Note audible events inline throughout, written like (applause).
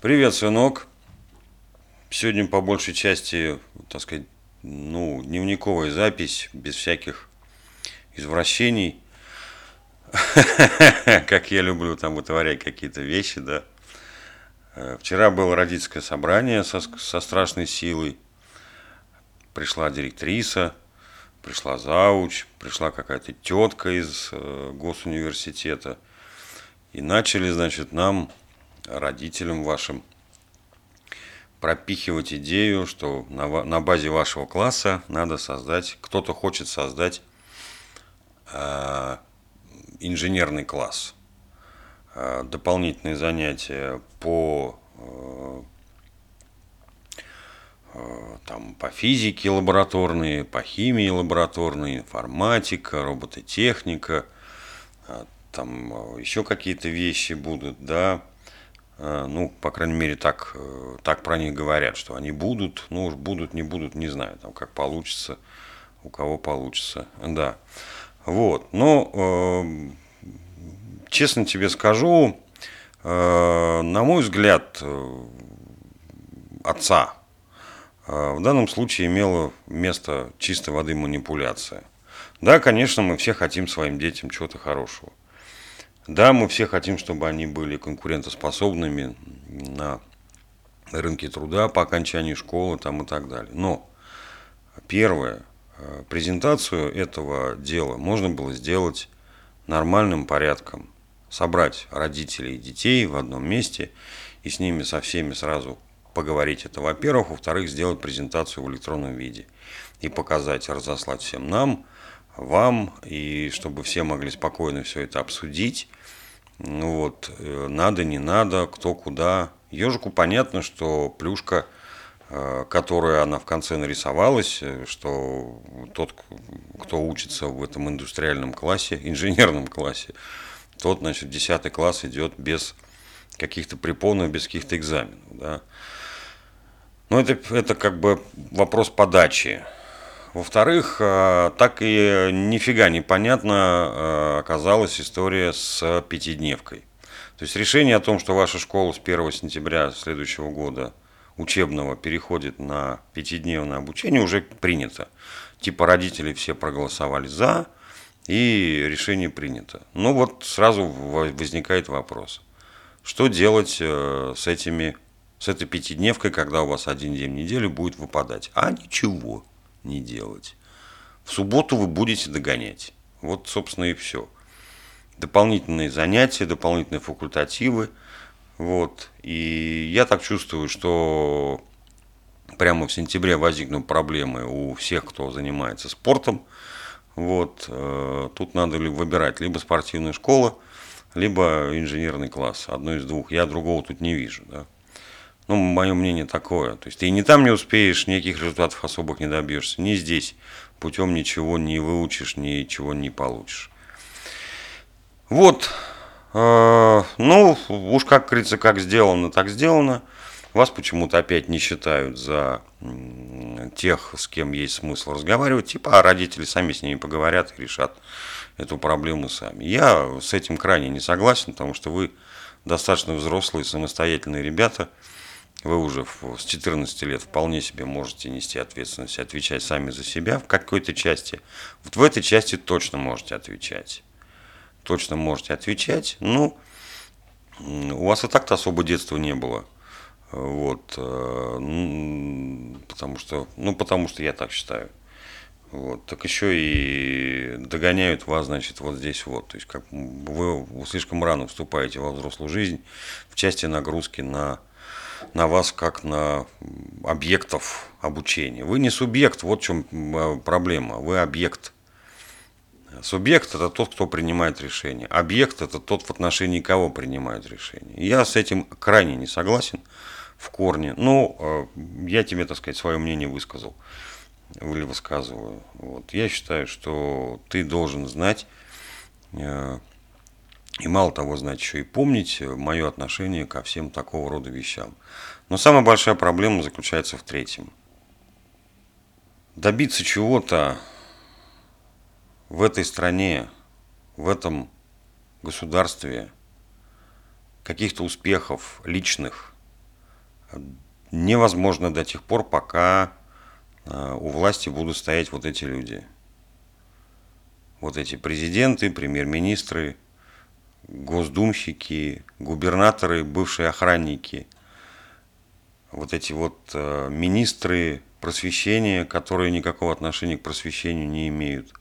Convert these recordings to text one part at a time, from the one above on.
Привет, сынок. Сегодня по большей части, так сказать, ну, дневниковая запись, без всяких извращений. (laughs) Как я люблю там вытворять какие-то вещи, да. Вчера было родительское собрание со, со страшной силой. Пришла директриса, пришла зауч, пришла какая-то тетка из э, госуниверситета. И начали, значит, нам родителям вашим пропихивать идею, что на, на базе вашего класса надо создать, кто-то хочет создать э, инженерный класс, э, дополнительные занятия по э, э там, по физике лабораторные, по химии лабораторные, информатика, робототехника, э, там еще какие-то вещи будут, да, ну, по крайней мере, так, э, так про них говорят, что они будут, ну уж будут, не будут, не знаю, там как получится, у кого получится, да. Вот, но, э, честно тебе скажу, э, на мой взгляд, э, отца э, в данном случае имела место чистой воды манипуляция. Да, конечно, мы все хотим своим детям чего-то хорошего. Да, мы все хотим, чтобы они были конкурентоспособными на рынке труда по окончании школы там и так далее. Но первое, э, презентацию этого дела можно было сделать нормальным порядком. Собрать родителей и детей в одном месте и с ними со всеми сразу поговорить. Это во-первых. Во-вторых, сделать презентацию в электронном виде и показать, разослать всем нам, вам, и чтобы все могли спокойно все это обсудить ну вот, э, надо, не надо, кто куда. Ежику понятно, что плюшка, э, которая она в конце нарисовалась, э, что тот, кто учится в этом индустриальном классе, (laughs) инженерном классе, тот, значит, 10 класс идет без каких-то препонов, без каких-то экзаменов. Да. Но это, это как бы вопрос подачи. Во-вторых, э, так и нифига непонятно э, оказалась история с пятидневкой. То есть решение о том, что ваша школа с 1 сентября следующего года учебного переходит на пятидневное обучение, уже принято. Типа родители все проголосовали за, и решение принято. Ну вот сразу возникает вопрос. Что делать э, с, этими, с этой пятидневкой, когда у вас один день в неделю будет выпадать? А ничего не делать. В субботу вы будете догонять. Вот, собственно, и все. Дополнительные занятия, дополнительные факультативы. Вот. И я так чувствую, что прямо в сентябре возникнут проблемы у всех, кто занимается спортом. Вот. Э, тут надо выбирать либо спортивная школа, либо инженерный класс. Одно из двух. Я другого тут не вижу. Да? Ну, мое мнение такое. То есть ты не там не успеешь, никаких результатов особых не добьешься, ни здесь путем ничего не выучишь, ничего не получишь. Вот. Э, ну, уж как говорится, как сделано, так сделано. Вас почему-то опять не считают за тех, с кем есть смысл разговаривать. Типа, а родители сами с ними поговорят и решат эту проблему сами. Я с этим крайне не согласен, потому что вы достаточно взрослые, самостоятельные ребята – вы уже с 14 лет вполне себе можете нести ответственность, отвечать сами за себя в какой-то части. Вот в этой части точно можете отвечать. Точно можете отвечать. Ну, у вас и так-то особо детства не было. Вот, э, потому что, ну, потому что я так считаю. Вот, так еще и догоняют вас, значит, вот здесь вот. То есть, как вы слишком рано вступаете во взрослую жизнь в части нагрузки на на вас как на объектов обучения. Вы не субъект, вот в чем э, проблема. Вы объект. Субъект – это тот, кто принимает решение. Объект – это тот, в отношении кого принимают решение. Я с этим крайне не согласен в корне. Но э, я тебе, так сказать, свое мнение высказал или высказываю. Вот. Я считаю, что ты должен знать э, и мало того, знать еще и помнить мое отношение ко всем такого рода вещам. Но самая большая проблема заключается в третьем. Добиться чего-то в этой стране, в этом государстве, каких-то успехов личных, невозможно до тех пор, пока э, у власти будут стоять вот эти люди. Вот эти президенты, премьер-министры, госдумщики, губернаторы, бывшие охранники, вот эти вот э, министры просвещения, которые никакого отношения к просвещению не имеют.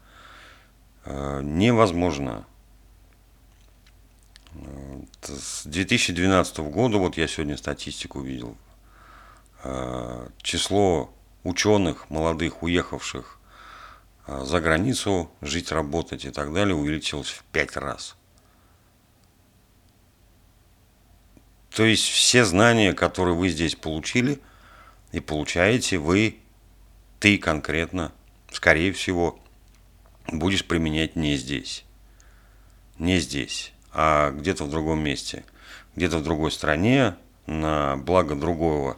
Э, невозможно. С 2012 года, вот я сегодня статистику видел, э, число ученых, молодых, уехавших за границу, жить, работать и так далее, увеличилось в пять раз. То есть все знания, которые вы здесь получили и получаете, вы, ты конкретно, скорее всего, будешь применять не здесь. Не здесь, а где-то в другом месте. Где-то в другой стране, на благо другого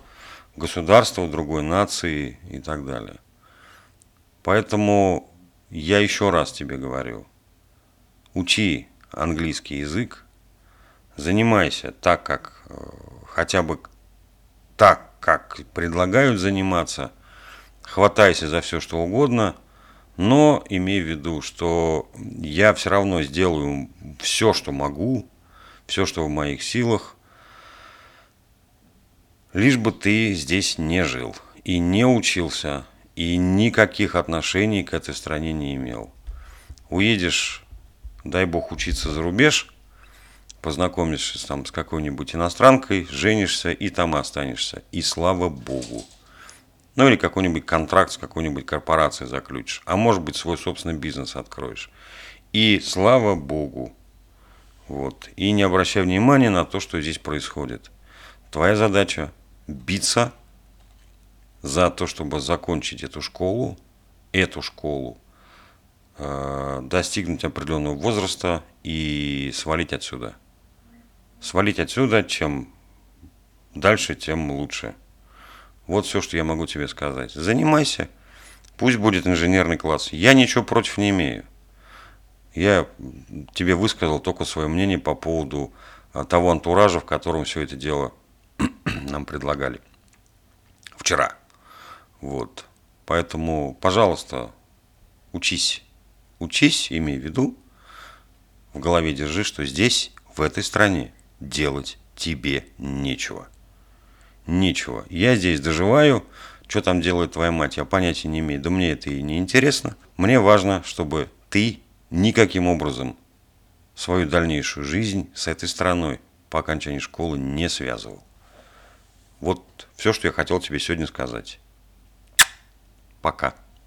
государства, другой нации и так далее. Поэтому я еще раз тебе говорю, учи английский язык, занимайся так, как э, хотя бы так, как предлагают заниматься, хватайся за все, что угодно, но имей в виду, что я все равно сделаю все, что могу, все, что в моих силах, лишь бы ты здесь не жил и не учился, и никаких отношений к этой стране не имел. Уедешь, дай бог, учиться за рубеж – познакомишься там с какой-нибудь иностранкой, женишься и там останешься. И слава богу. Ну или какой-нибудь контракт с какой-нибудь корпорацией заключишь. А может быть свой собственный бизнес откроешь. И слава богу. Вот. И не обращай внимания на то, что здесь происходит. Твоя задача биться за то, чтобы закончить эту школу, эту школу, э, достигнуть определенного возраста и свалить отсюда свалить отсюда, чем дальше, тем лучше. Вот все, что я могу тебе сказать. Занимайся. Пусть будет инженерный класс. Я ничего против не имею. Я тебе высказал только свое мнение по поводу а, того антуража, в котором все это дело (clears throat) нам предлагали. Вчера. Вот. Поэтому, пожалуйста, учись. Учись, имей в виду, в голове держи, что здесь, в этой стране, делать тебе нечего. Нечего. Я здесь доживаю, что там делает твоя мать, я понятия не имею. Да мне это и не интересно. Мне важно, чтобы ты никаким образом свою дальнейшую жизнь с этой страной по окончании школы не связывал. Вот все, что я хотел тебе сегодня сказать. Пока.